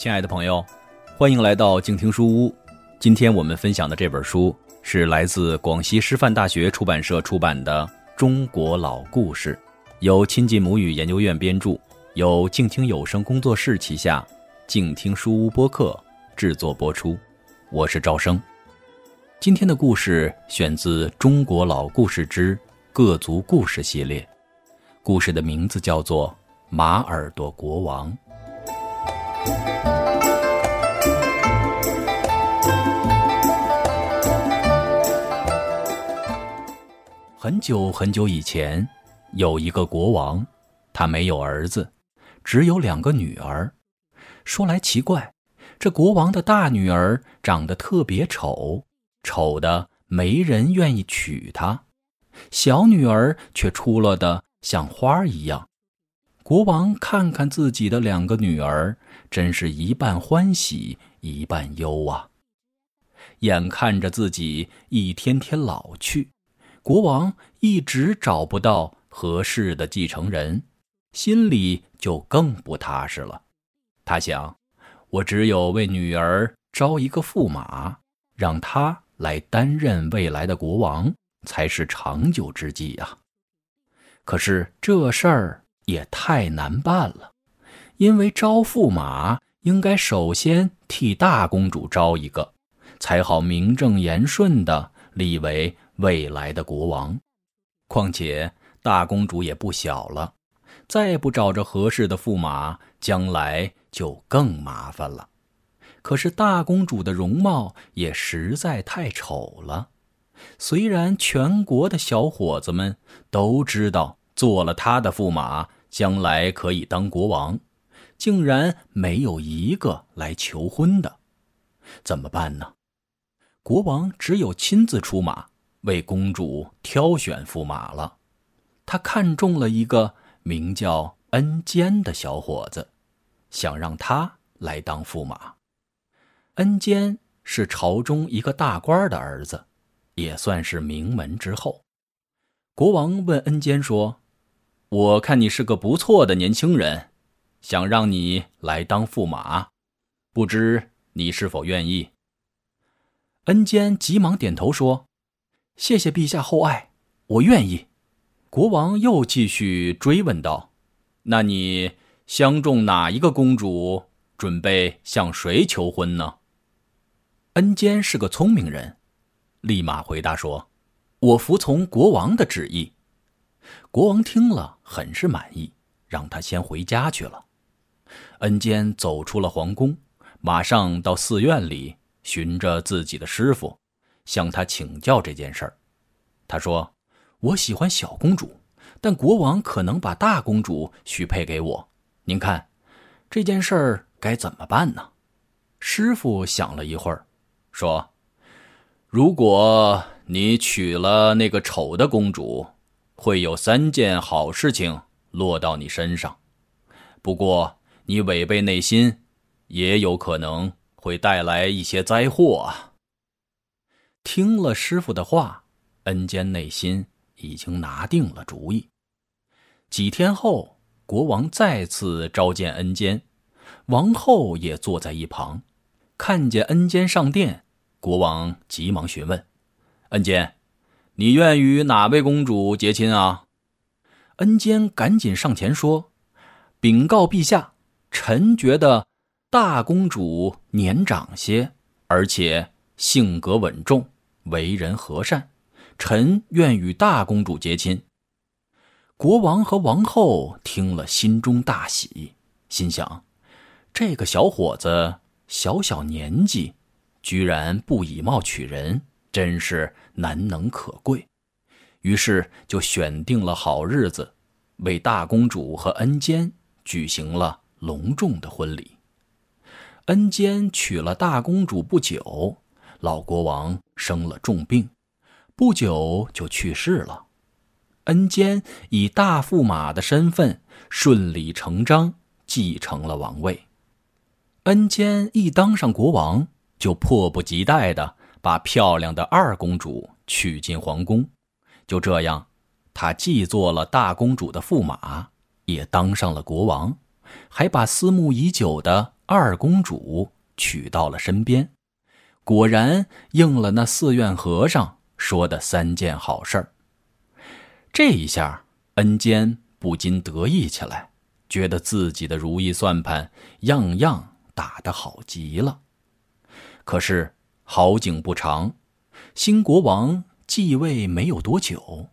亲爱的朋友，欢迎来到静听书屋。今天我们分享的这本书是来自广西师范大学出版社出版的《中国老故事》，由亲近母语研究院编著，由静听有声工作室旗下静听书屋播客制作播出。我是赵生。今天的故事选自《中国老故事之各族故事》系列，故事的名字叫做《马耳朵国王》。很久很久以前，有一个国王，他没有儿子，只有两个女儿。说来奇怪，这国王的大女儿长得特别丑，丑的没人愿意娶她；小女儿却出落的像花一样。国王看看自己的两个女儿，真是一半欢喜一半忧啊！眼看着自己一天天老去。国王一直找不到合适的继承人，心里就更不踏实了。他想，我只有为女儿招一个驸马，让他来担任未来的国王，才是长久之计呀。可是这事儿也太难办了，因为招驸马应该首先替大公主招一个，才好名正言顺的立为。未来的国王，况且大公主也不小了，再不找着合适的驸马，将来就更麻烦了。可是大公主的容貌也实在太丑了，虽然全国的小伙子们都知道做了她的驸马，将来可以当国王，竟然没有一个来求婚的，怎么办呢？国王只有亲自出马。为公主挑选驸马了，他看中了一个名叫恩坚的小伙子，想让他来当驸马。恩坚是朝中一个大官的儿子，也算是名门之后。国王问恩坚说：“我看你是个不错的年轻人，想让你来当驸马，不知你是否愿意？”恩坚急忙点头说。谢谢陛下厚爱，我愿意。国王又继续追问道：“那你相中哪一个公主？准备向谁求婚呢？”恩坚是个聪明人，立马回答说：“我服从国王的旨意。”国王听了很是满意，让他先回家去了。恩坚走出了皇宫，马上到寺院里寻着自己的师傅。向他请教这件事儿，他说：“我喜欢小公主，但国王可能把大公主许配给我。您看，这件事儿该怎么办呢？”师傅想了一会儿，说：“如果你娶了那个丑的公主，会有三件好事情落到你身上。不过，你违背内心，也有可能会带来一些灾祸啊。”听了师傅的话，恩坚内心已经拿定了主意。几天后，国王再次召见恩坚，王后也坐在一旁，看见恩坚上殿，国王急忙询问：“恩坚，你愿与哪位公主结亲啊？”恩坚赶紧上前说：“禀告陛下，臣觉得大公主年长些，而且……”性格稳重，为人和善，臣愿与大公主结亲。国王和王后听了，心中大喜，心想：这个小伙子小小年纪，居然不以貌取人，真是难能可贵。于是就选定了好日子，为大公主和恩坚举行了隆重的婚礼。恩坚娶了大公主不久。老国王生了重病，不久就去世了。恩坚以大驸马的身份顺理成章继承了王位。恩坚一当上国王，就迫不及待地把漂亮的二公主娶进皇宫。就这样，他既做了大公主的驸马，也当上了国王，还把思慕已久的二公主娶到了身边，果然应了那寺院和尚说的三件好事儿。这一下，恩坚不禁得意起来，觉得自己的如意算盘样样打得好极了。可是好景不长，新国王继位没有多久，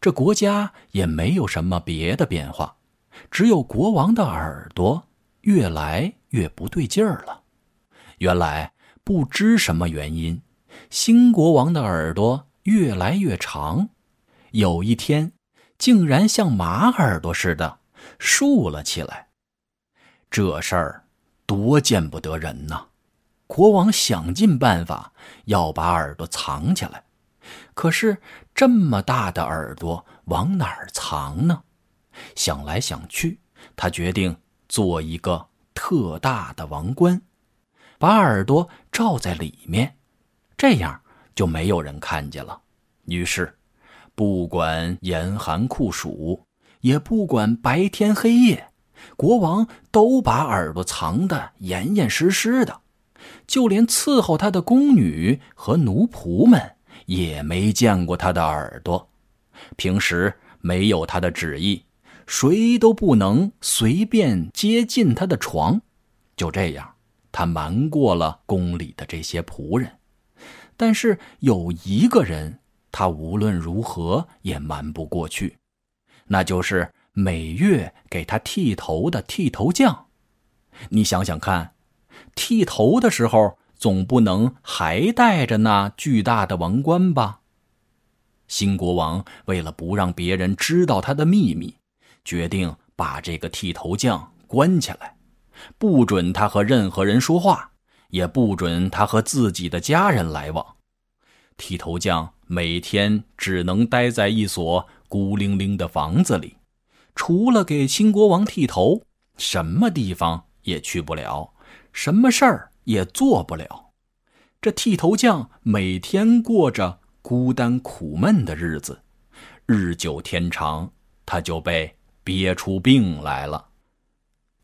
这国家也没有什么别的变化，只有国王的耳朵越来越不对劲儿了。原来不知什么原因，新国王的耳朵越来越长。有一天，竟然像马耳朵似的竖了起来。这事儿多见不得人呐！国王想尽办法要把耳朵藏起来，可是这么大的耳朵往哪儿藏呢？想来想去，他决定做一个特大的王冠，把耳朵罩在里面，这样就没有人看见了。于是。不管严寒酷暑，也不管白天黑夜，国王都把耳朵藏得严严实实的，就连伺候他的宫女和奴仆们也没见过他的耳朵。平时没有他的旨意，谁都不能随便接近他的床。就这样，他瞒过了宫里的这些仆人，但是有一个人。他无论如何也瞒不过去，那就是每月给他剃头的剃头匠。你想想看，剃头的时候总不能还戴着那巨大的王冠吧？新国王为了不让别人知道他的秘密，决定把这个剃头匠关起来，不准他和任何人说话，也不准他和自己的家人来往。剃头匠。每天只能待在一所孤零零的房子里，除了给新国王剃头，什么地方也去不了，什么事儿也做不了。这剃头匠每天过着孤单苦闷的日子，日久天长，他就被憋出病来了。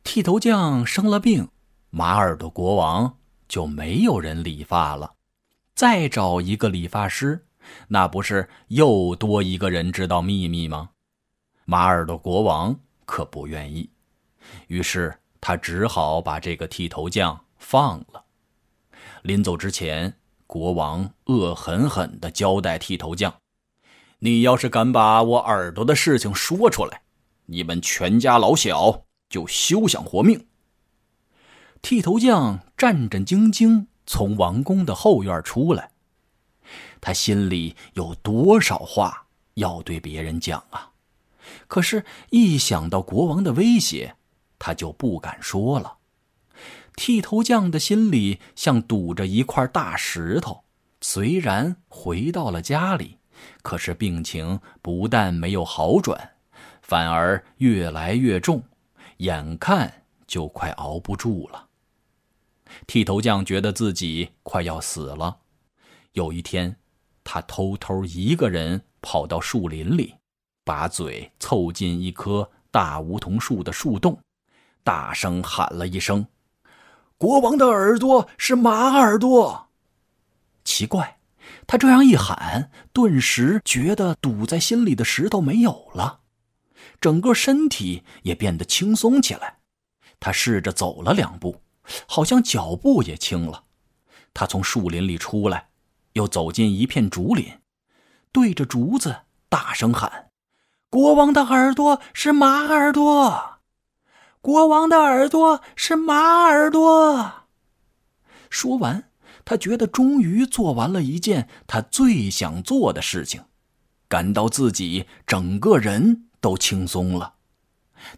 剃头匠生了病，马耳朵国王就没有人理发了，再找一个理发师。那不是又多一个人知道秘密吗？马耳朵国王可不愿意，于是他只好把这个剃头匠放了。临走之前，国王恶狠狠地交代剃头匠：“你要是敢把我耳朵的事情说出来，你们全家老小就休想活命。”剃头匠战战兢兢从王宫的后院出来。他心里有多少话要对别人讲啊？可是，一想到国王的威胁，他就不敢说了。剃头匠的心里像堵着一块大石头。虽然回到了家里，可是病情不但没有好转，反而越来越重，眼看就快熬不住了。剃头匠觉得自己快要死了。有一天。他偷偷一个人跑到树林里，把嘴凑近一棵大梧桐树的树洞，大声喊了一声：“国王的耳朵是马耳朵。”奇怪，他这样一喊，顿时觉得堵在心里的石头没有了，整个身体也变得轻松起来。他试着走了两步，好像脚步也轻了。他从树林里出来。又走进一片竹林，对着竹子大声喊：“国王的耳朵是马耳朵，国王的耳朵是马耳朵。”说完，他觉得终于做完了一件他最想做的事情，感到自己整个人都轻松了。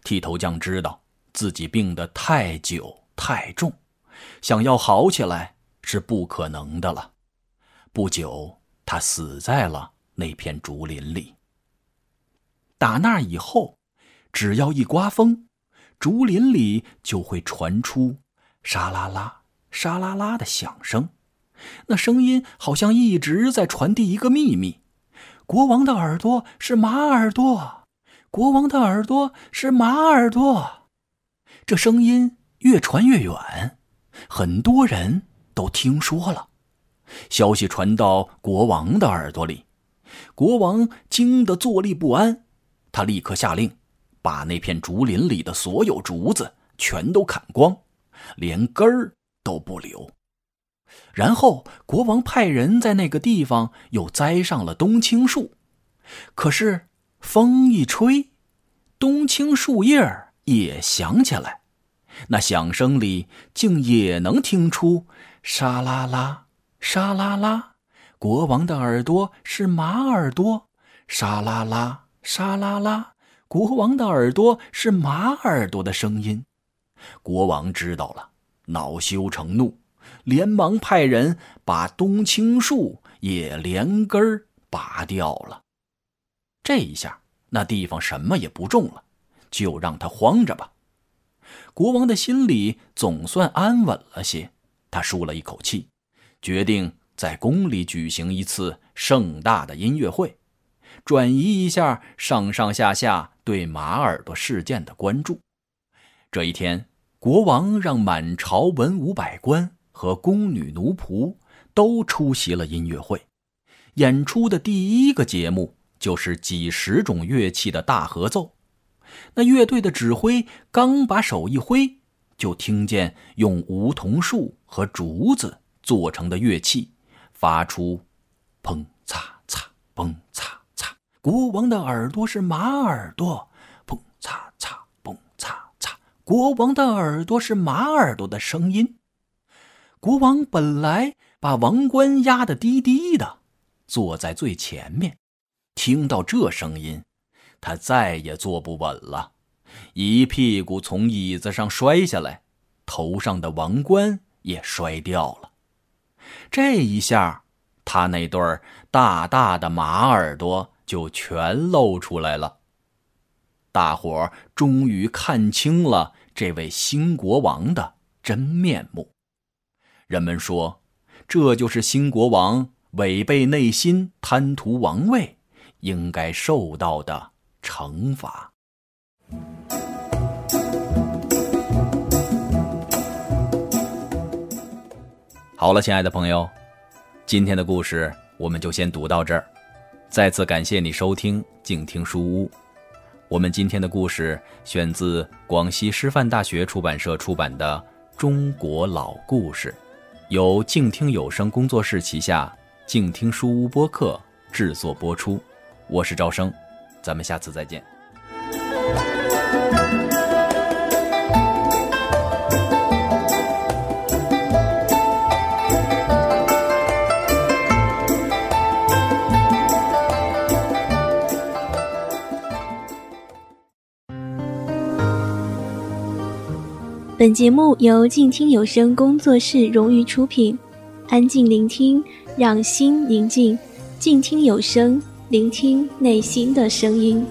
剃头匠知道自己病得太久太重，想要好起来是不可能的了。不久，他死在了那片竹林里。打那以后，只要一刮风，竹林里就会传出沙啦啦、沙啦啦的响声。那声音好像一直在传递一个秘密：国王的耳朵是马耳朵，国王的耳朵是马耳朵。这声音越传越远，很多人都听说了。消息传到国王的耳朵里，国王惊得坐立不安。他立刻下令，把那片竹林里的所有竹子全都砍光，连根儿都不留。然后，国王派人在那个地方又栽上了冬青树。可是，风一吹，冬青树叶也响起来，那响声里竟也能听出“沙啦啦，沙啦啦”。国王的耳朵是马耳朵，沙啦啦，沙啦啦。国王的耳朵是马耳朵的声音。国王知道了，恼羞成怒，连忙派人把冬青树也连根儿拔掉了。这一下，那地方什么也不种了，就让他荒着吧。国王的心里总算安稳了些，他舒了一口气，决定在宫里举行一次盛大的音乐会，转移一下上上下下对马耳朵事件的关注。这一天，国王让满朝文武百官和宫女奴仆都出席了音乐会，演出的第一个节目。就是几十种乐器的大合奏，那乐队的指挥刚把手一挥，就听见用梧桐树和竹子做成的乐器发出“砰嚓嚓，砰嚓嚓”。国王的耳朵是马耳朵，“砰嚓嚓，砰嚓嚓”。国王的耳朵是马耳朵的声音。国王本来把王冠压得低低的，坐在最前面。听到这声音，他再也坐不稳了，一屁股从椅子上摔下来，头上的王冠也摔掉了。这一下，他那对大大的马耳朵就全露出来了。大伙儿终于看清了这位新国王的真面目。人们说，这就是新国王违背内心、贪图王位。应该受到的惩罚。好了，亲爱的朋友，今天的故事我们就先读到这儿。再次感谢你收听静听书屋。我们今天的故事选自广西师范大学出版社出版的《中国老故事》，由静听有声工作室旗下静听书屋播客制作播出。我是赵生，咱们下次再见。本节目由静听有声工作室荣誉出品，安静聆听，让心宁静，静听有声。聆听内心的声音。